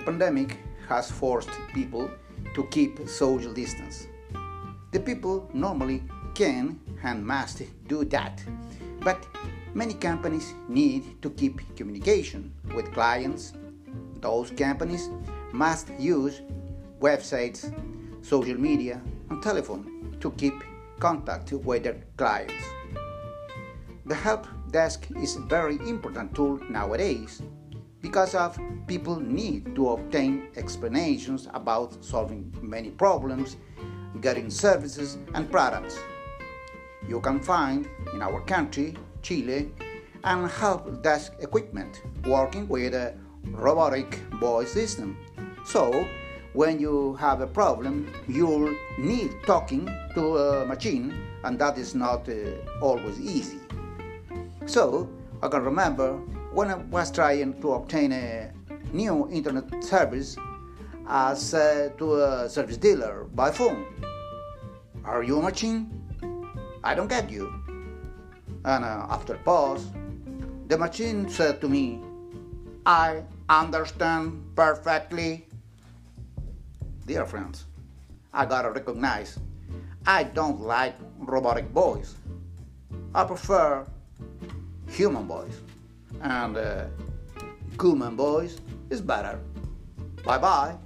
pandemic has forced people to keep social distance. The people normally can and must do that, but many companies need to keep communication with clients. Those companies must use websites, social media, and telephone to keep contact with their clients. The help desk is a very important tool nowadays because of people need to obtain explanations about solving many problems, getting services and products. You can find in our country, Chile, an help desk equipment working with a robotic voice system. So, when you have a problem, you'll need talking to a machine, and that is not uh, always easy. So, I can remember when I was trying to obtain a new internet service as uh, to a service dealer by phone. Are you a machine? I don't get you. And uh, after a pause, the machine said to me, I understand perfectly. Dear friends, I gotta recognize I don't like robotic voice. I prefer human voice. And uh, human voice is better. Bye bye.